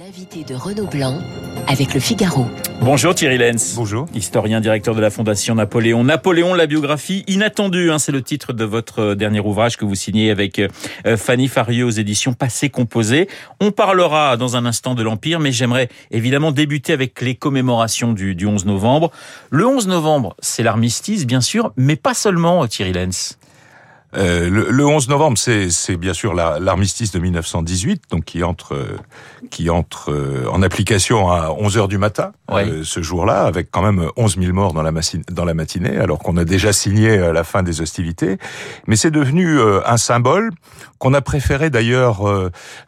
L'invité de Renaud Blanc avec le Figaro. Bonjour Thierry Lenz. Bonjour. Historien, directeur de la Fondation Napoléon. Napoléon, la biographie inattendue, hein, c'est le titre de votre euh, dernier ouvrage que vous signez avec euh, Fanny Farieux aux éditions Passé Composé. On parlera dans un instant de l'Empire, mais j'aimerais évidemment débuter avec les commémorations du, du 11 novembre. Le 11 novembre, c'est l'armistice, bien sûr, mais pas seulement Thierry Lenz. Euh, le, le, 11 novembre, c'est bien sûr l'armistice de 1918, donc qui entre qui entre euh, en application à 11 heures du matin euh, ce jour-là, avec quand même 11 000 morts dans la, dans la matinée, alors qu'on a déjà signé la fin des hostilités. Mais c'est devenu un symbole qu'on a préféré d'ailleurs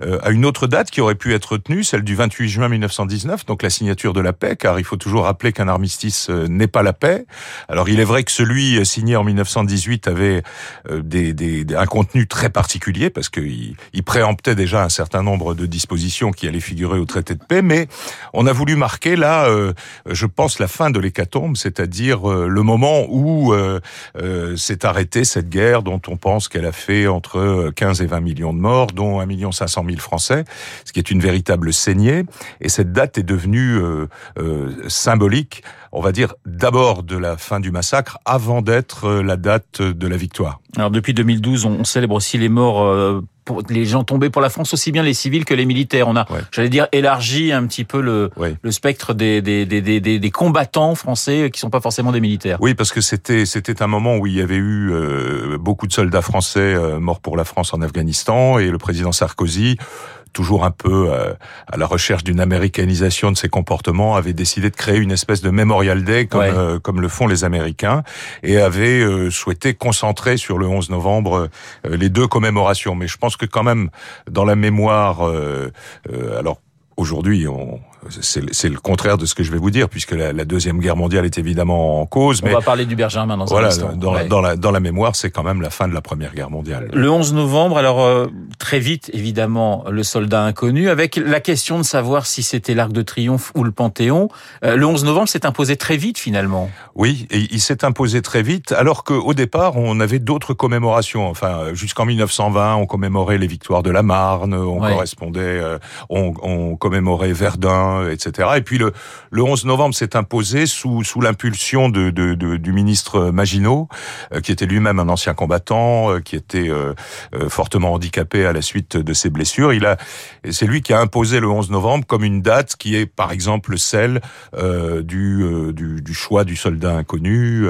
à une autre date qui aurait pu être tenue, celle du 28 juin 1919, donc la signature de la paix, car il faut toujours rappeler qu'un armistice n'est pas la paix. Alors il est vrai que celui signé en 1918 avait des, des, un contenu très particulier parce qu'il il préemptait déjà un certain nombre de dispositions qui allaient figurer au traité de paix, mais on a voulu marquer là, euh, je pense, la fin de l'hécatombe, c'est-à-dire euh, le moment où euh, s'est arrêtée cette guerre dont on pense qu'elle a fait entre 15 et 20 millions de morts, dont 1 million 500 000 Français, ce qui est une véritable saignée. Et cette date est devenue symbolique on va dire, d'abord de la fin du massacre avant d'être la date de la victoire. Alors depuis 2012, on célèbre aussi les morts euh, pour les gens tombés pour la France, aussi bien les civils que les militaires. On a, ouais. j'allais dire, élargi un petit peu le, ouais. le spectre des, des, des, des, des combattants français qui sont pas forcément des militaires. Oui, parce que c'était c'était un moment où il y avait eu euh, beaucoup de soldats français euh, morts pour la France en Afghanistan et le président Sarkozy toujours un peu euh, à la recherche d'une américanisation de ses comportements, avait décidé de créer une espèce de Memorial Day comme, ouais. euh, comme le font les Américains et avait euh, souhaité concentrer sur le 11 novembre euh, les deux commémorations. Mais je pense que quand même dans la mémoire, alors aujourd'hui, on, c'est le contraire de ce que je vais vous dire, puisque la, la, deuxième guerre mondiale est évidemment en cause. On mais va parler du Bergermin dans voilà, un instant. Dans, ouais. dans, la, dans la mémoire, c'est quand même la fin de la première guerre mondiale. Le 11 novembre, alors euh, très vite, évidemment, le soldat inconnu, avec la question de savoir si c'était l'Arc de Triomphe ou le Panthéon. Euh, le 11 novembre s'est imposé très vite, finalement. Oui, et il s'est imposé très vite, alors qu'au départ, on avait d'autres commémorations. Enfin, jusqu'en 1920, on commémorait les victoires de la Marne, on ouais. correspondait, euh, on, on commémorait Verdun, etc. Et puis le, le 11 novembre s'est imposé sous, sous l'impulsion de, de, de, du ministre Maginot, euh, qui était lui-même un ancien combattant, euh, qui était euh, fortement handicapé à la suite de ses blessures. Il a, c'est lui qui a imposé le 11 novembre comme une date qui est, par exemple, celle du, du, du, choix du soldat inconnu,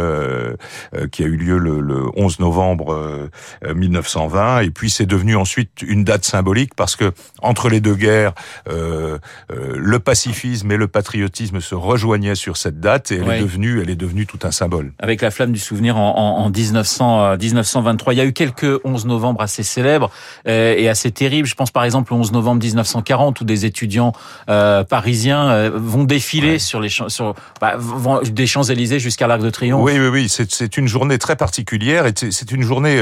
qui a eu lieu le, le 11 novembre 1920. Et puis c'est devenu ensuite une date symbolique parce que entre les deux guerres, le pacifisme et le patriotisme se rejoignaient sur cette date et elle est devenue, elle est devenue tout un symbole. Avec la flamme du souvenir en, en, en 1900, euh, 1923, il y a eu quelques 11 novembre assez célèbres euh, et assez terribles. Je pense par exemple au 11 novembre 1940 où des étudiants euh, parisiens euh, vont défiler ouais. sur les sur bah, vont, des Champs Élysées jusqu'à l'Arc de Triomphe. Oui, oui, oui. C'est une journée très particulière et c'est une journée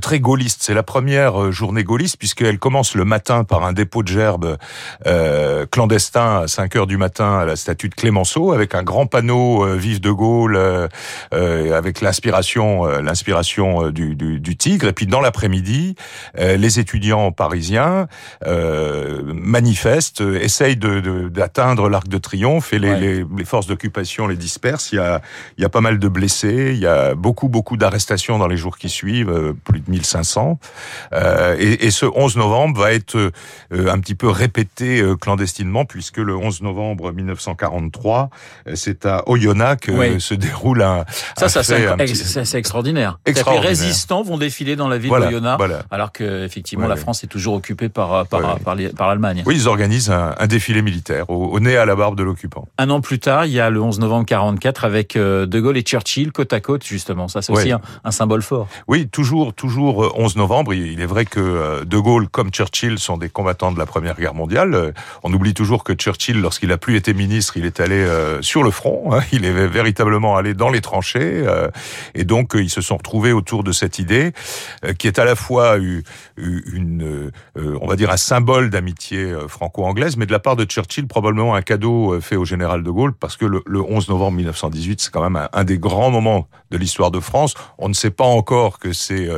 très gaulliste. C'est la première journée gaulliste puisqu'elle commence le matin par un dépôt de gerbes euh, clandestin à 5 heures du matin à la statue de Clémenceau avec un grand panneau euh, vive de Gaulle euh, avec l'inspiration euh, l'inspiration du, du, du, tigre. Et puis dans l'après-midi les étudiants parisiens euh, manifestent essayent d'atteindre de, de, l'arc de triomphe et les, ouais. les, les forces d'occupation les dispersent. Il y a il y a pas mal de blessés il y a beaucoup beaucoup d'arrestations dans les jours qui suivent plus de 1500 et, et, ce 11 novembre va être un petit peu répété clandestinement puisque le 11 novembre 1943, c'est à Oyonnax que oui. se déroule un. Ça, un ça fait, c'est petit... extraordinaire. extraordinaire. Les résistants vont défiler dans la ville voilà, d'Oyonnax, voilà. alors que effectivement la France est toujours occupée par par, par, l'Allemagne. Oui, ils organisent un, un défilé militaire au, au, nez à la barbe de l'occupant. Un an plus tard, il y a le 11 novembre 44 avec euh, De Gaulle et Churchill côte à côte justement. Ça, c'est aussi un, un, symbole fort. Oui, toujours, toujours 11 novembre. Il est vrai que De Gaulle comme Churchill sont des combattants de la Première Guerre mondiale. On oublie toujours que Churchill Lorsqu'il a plus été ministre, il est allé euh, sur le front. Hein. il est véritablement allé dans les tranchées. Euh, et donc, ils se sont retrouvés autour de cette idée qui est à la fois une, on va dire, un symbole d'amitié franco-anglaise, mais de la part de Churchill, probablement un cadeau fait au général de Gaulle, parce que le, 11 novembre 1918, c'est quand même un, des grands moments de l'histoire de France. On ne sait pas encore que c'est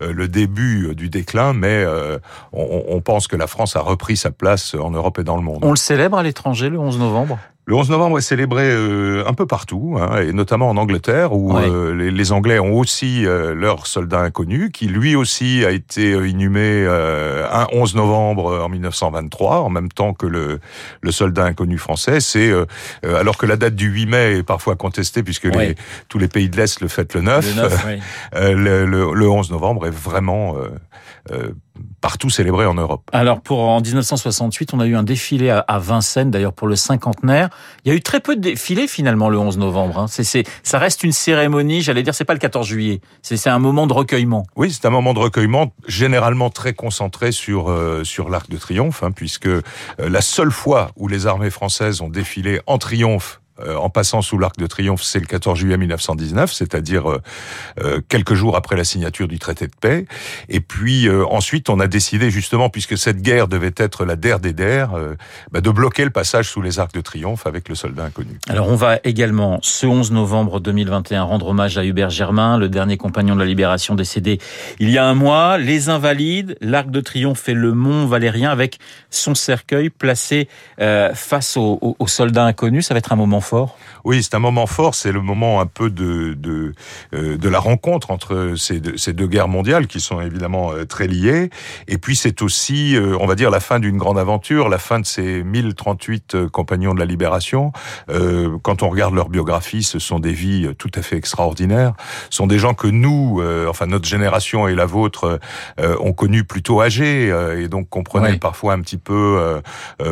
le début du déclin, mais on, pense que la France a repris sa place en Europe et dans le monde. On le célèbre à l'étranger le 11 novembre le 11 novembre est célébré euh, un peu partout, hein, et notamment en Angleterre, où euh, les, Anglais ont aussi euh, leur soldat inconnu, qui lui aussi a été inhumé un 11 novembre en 1923, en même temps que le, le soldat inconnu français. C'est alors que la date du 8 mai est parfois contestée, puisque les, tous les pays de l'Est le fêtent le 9. Le, le, le, 11 novembre est vraiment partout célébré en Europe. Alors pour en 1968, on a eu un défilé à, Vincennes, d'ailleurs pour le cinquantenaire. Il y a eu très peu de défilés finalement le 11 novembre. Hein. C'est, ça reste une cérémonie, j'allais dire, c'est pas le 14 juillet. C'est, un moment de recueillement. Oui, c'est un moment de recueillement, généralement très concentré sur euh, sur l'Arc de Triomphe, hein, puisque euh, la seule fois où les armées françaises ont défilé en triomphe en passant sous l'Arc de Triomphe, c'est le 14 juillet 1919, c'est-à-dire euh, euh, quelques jours après la signature du traité de paix. Et puis ensuite, on a décidé justement, puisque cette guerre devait être la der des der, bah, de bloquer le passage sous les Arcs de Triomphe avec le soldat inconnu. Alors on va également, ce 11 novembre 2021, rendre hommage à Hubert Germain, le dernier compagnon de la Libération décédé il y a un mois. Les Invalides, l'Arc de Triomphe et le Mont Valérien avec son cercueil placé face aux au soldats inconnus. Ça va être un moment fort Oui, c'est un moment fort. C'est le moment un peu de de, euh, de la rencontre entre ces deux, ces deux guerres mondiales qui sont évidemment euh, très liées. Et puis c'est aussi, euh, on va dire, la fin d'une grande aventure, la fin de ces 1038 compagnons de la libération. quand on regarde leur biographie, ce sont des vies tout à fait extraordinaires. Ce sont des gens que nous, enfin notre génération et la vôtre, ont connus plutôt âgés et donc comprenaient parfois un petit peu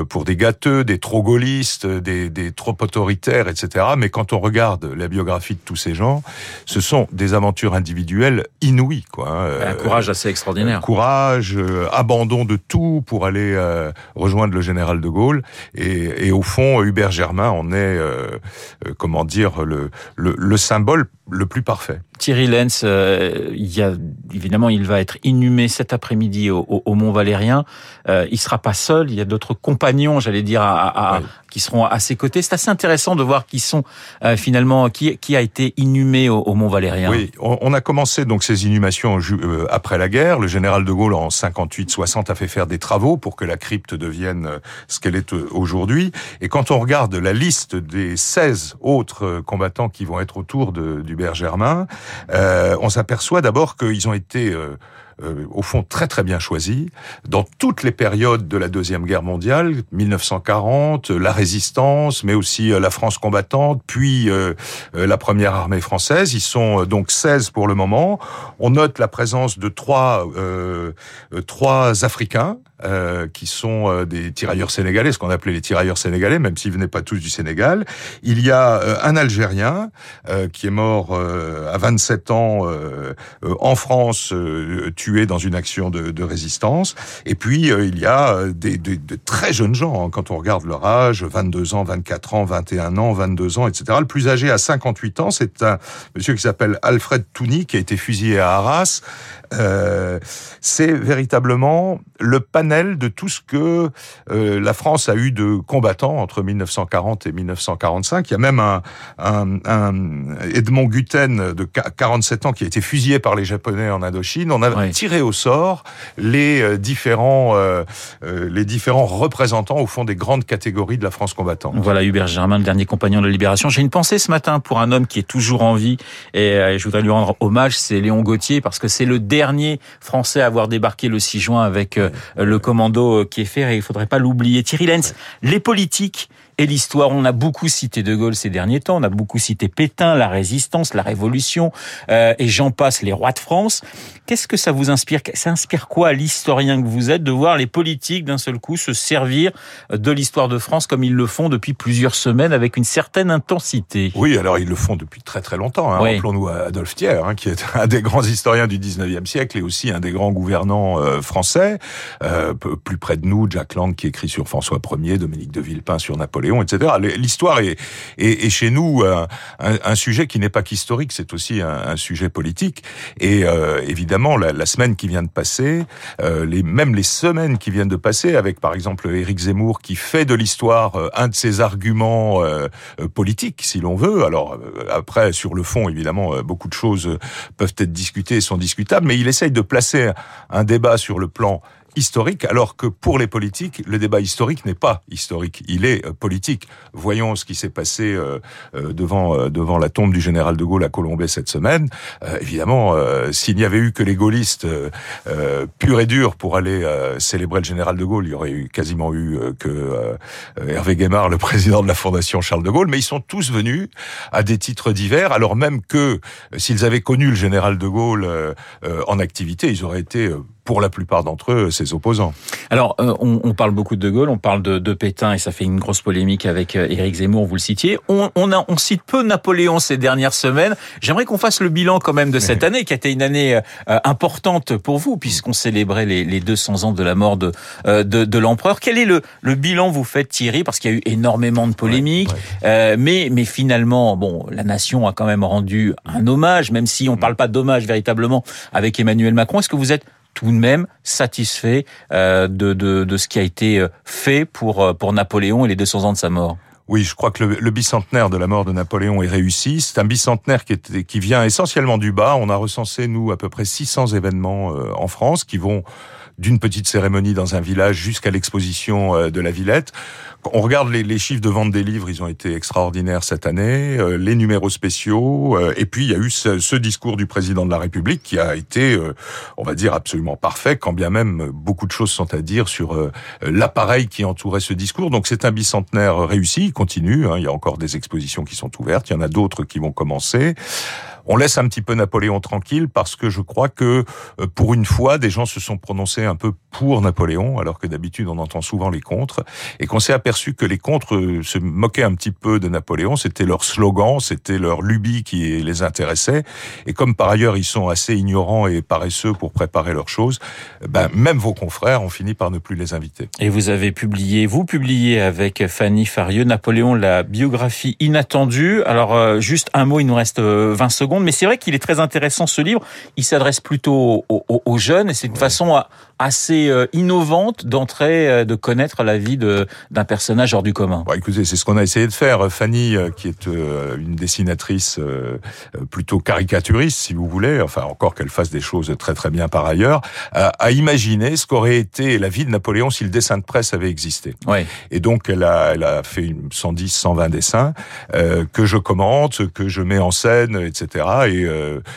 pour des gâteux, des trop gaullistes, des, des trop autoritaires etc. Mais quand on regarde la biographie de tous ces gens, ce sont des aventures individuelles inouïes. Quoi, hein. Un courage assez extraordinaire. courage, euh, abandon de tout pour aller euh, rejoindre le général de Gaulle. Et, et, au fond, Hubert Germain en est, euh, comment dire, le, le, le symbole le plus parfait. Thierry Lenz, euh, il y a, évidemment, il va être inhumé cet après-midi au, au, Mont Valérien. Euh, il sera pas seul. Il y a d'autres compagnons, j'allais dire, à, à, qui seront à ses côtés. C'est assez intéressant de voir qui sont euh, finalement qui, qui a été inhumé au, au Mont Valérien. Oui, on, a commencé donc ces inhumations euh, après la guerre. Le général de Gaulle en 58-60 a fait faire des travaux pour que la crypte devienne euh, ce qu'elle est aujourd'hui. Et quand on regarde la liste des 16 autres combattants qui vont être autour de, du Germain, euh, on s'aperçoit d'abord qu'ils ont été euh, euh, au fond très très bien choisi dans toutes les périodes de la deuxième guerre mondiale, 1940, la résistance, mais aussi la France combattante, puis la première armée française. Ils sont donc 16 pour le moment. On note la présence de trois trois Africains euh, qui sont euh, des tirailleurs sénégalais, ce qu'on appelait les tirailleurs sénégalais, même s'ils venaient pas tous du Sénégal. Il y a euh, un Algérien qui est mort à 27 ans en France, tué dans une action de, de résistance. Et puis il y a des, des, de très jeunes gens, hein, quand on regarde leur âge, 22 ans, 24 ans, 21 ans, 22 ans, etc. Le plus âgé à 58 ans, c'est un monsieur qui s'appelle Alfred Touni, qui a été fusillé à Arras. Euh, c'est véritablement le panel de tout ce que euh, la France a eu de combattants entre 1940 et 1945. Il y a même un, un, un Edmond Gutten de 47 ans qui a été fusillé par les Japonais en Indochine. On a tiré au sort les euh, différents euh, les différents représentants au fond des grandes catégories de la France combattante. Voilà Hubert Germain, le dernier compagnon de la Libération. J'ai une pensée ce matin pour un homme qui est toujours en vie et je voudrais lui rendre hommage. C'est Léon Gauthier parce que c'est le dernier Français à avoir débarqué le 6 juin avec le commando euh, qui est fait et il faudrait pas l'oublier. Thierry Lenz, les politiques et l'histoire. On a beaucoup cité De Gaulle ces derniers temps, on a beaucoup cité Pétain, la résistance, la révolution, euh, et j'en passe, les rois de France. Qu'est-ce que ça vous inspire? Ça inspire quoi à l'historien que vous êtes de voir les politiques d'un seul coup se servir de l'histoire de France comme ils le font depuis plusieurs semaines avec une certaine intensité? Oui, alors ils le font depuis très très longtemps. Hein. Rappelons-nous Adolphe Thiers, hein, qui est un des grands historiens du 19e siècle siècle et aussi un des grands gouvernants français. plus près de nous, Jack Lang qui écrit sur François Ier, Dominique de Villepin sur Napoléon, etc. L'histoire est, est, chez nous un, un, sujet qui n'est pas qu'historique, c'est aussi un, sujet politique. Et évidemment, la, semaine qui vient de passer, même les semaines qui viennent de passer, avec par exemple Éric Zemmour qui fait de l'histoire un de ses arguments politiques, si l'on veut. Alors après, sur le fond, évidemment, beaucoup de choses peuvent être discutées et sont discutables, mais il essaye de placer un débat sur le plan historique, alors que pour les politiques, le débat historique n'est pas historique, il est euh, politique. Voyons ce qui s'est passé euh, euh, devant devant la tombe du général de Gaulle à Colombey cette semaine. évidemment, s'il n'y avait eu que les gaullistes purs et durs pour aller célébrer le général de Gaulle, il y aurait eu quasiment eu que Hervé Guémard, le président de la Fondation Charles de Gaulle, mais ils sont tous venus à des titres divers, alors même que s'ils avaient connu le général de Gaulle en activité, ils auraient été pour la plupart d'entre eux, ses opposants. Alors, euh, on, on, parle beaucoup de De Gaulle, on parle de, de, Pétain, et ça fait une grosse polémique avec euh, Éric Zemmour, vous le citiez. On, on, a, on cite peu Napoléon ces dernières semaines. J'aimerais qu'on fasse le bilan quand même de cette année, qui a été une année euh, importante pour vous, puisqu'on célébrait les, les, 200 ans de la mort de, de, de l'empereur. Quel est le, le bilan vous faites, Thierry? Parce qu'il y a eu énormément de polémiques, mais, mais finalement, bon, la nation a quand même rendu un hommage, même si on ne parle pas d'hommage véritablement avec Emmanuel Macron. Est-ce que vous êtes tout de même satisfait euh, de, de, de, ce qui a été euh, fait pour, euh, pour Napoléon et les 200 ans de sa mort oui, je crois que le, bicentenaire de la mort de Napoléon est réussi. C'est un bicentenaire qui, est, qui vient essentiellement du bas. On a recensé, nous, à peu près 600 événements en France qui vont d'une petite cérémonie dans un village jusqu'à l'exposition de la Villette on regarde les, chiffres de vente des livres, ils ont été extraordinaires cette année, euh, les numéros spéciaux, euh, et puis il y a eu ce, discours du président de la République qui a été, euh, on va dire, absolument parfait, quand bien même beaucoup de choses sont à dire sur l'appareil qui entourait ce discours. Donc c'est un bicentenaire réussi, il continue, hein, il y a encore des expositions qui sont ouvertes, il y en a d'autres qui vont commencer. On laisse un petit peu Napoléon tranquille parce que je crois que pour une fois, des gens se sont prononcés un peu pour Napoléon, alors que d'habitude on entend souvent les contre, et qu'on s'est aperçu que les contres euh, se moquaient un petit peu de Napoléon. C'était leur slogan, c'était leur lubie qui les intéressait. Et comme par ailleurs ils sont assez ignorants et paresseux pour préparer leurs choses, ben même vos confrères ont fini par ne plus les inviter. Et vous avez publié, vous publiez avec Fanny Farieux, Napoléon, la biographie inattendue. Alors euh, juste un mot, il nous reste 20 euh, secondes, mais c'est vrai qu'il est très intéressant ce livre. Il s'adresse plutôt aux, jeunes et c'est une façon assez innovante d'entrer, de connaître la vie d'un personnage hors du commun. Bah, écoutez, c'est ce qu'on a essayé de faire. Fanny, euh, qui est euh, une dessinatrice euh, plutôt caricaturiste, si vous voulez, enfin encore qu'elle fasse des choses très très bien par ailleurs, a imaginé ce qu'aurait été la vie de Napoléon si le dessin de presse avait existé. Ouais. Et donc elle a, elle a fait 110, 120 dessins que je commente, que je mets en scène, etc. Et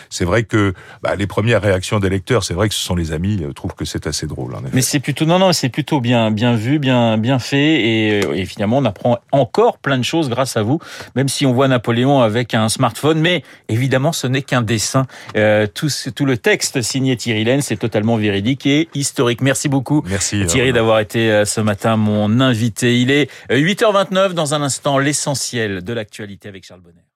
c'est vrai que bah, les premières réactions des lecteurs, c'est vrai que ce sont les amis, trouvent que c'est assez drôle. En effet. Mais c'est plutôt non non, c'est plutôt bien bien vu, bien bien fait et et, finalement, on apprend encore plein de choses grâce à vous, même si on voit Napoléon avec un smartphone. Mais évidemment, ce n'est qu'un dessin. Euh, tout, tout le texte signé Thierry Laine, c'est totalement véridique et historique. Merci beaucoup, Merci, Thierry, d'avoir été euh, ce matin mon invité. Il est 8h29 dans un instant, l'essentiel de l'actualité avec Charles Bonnet.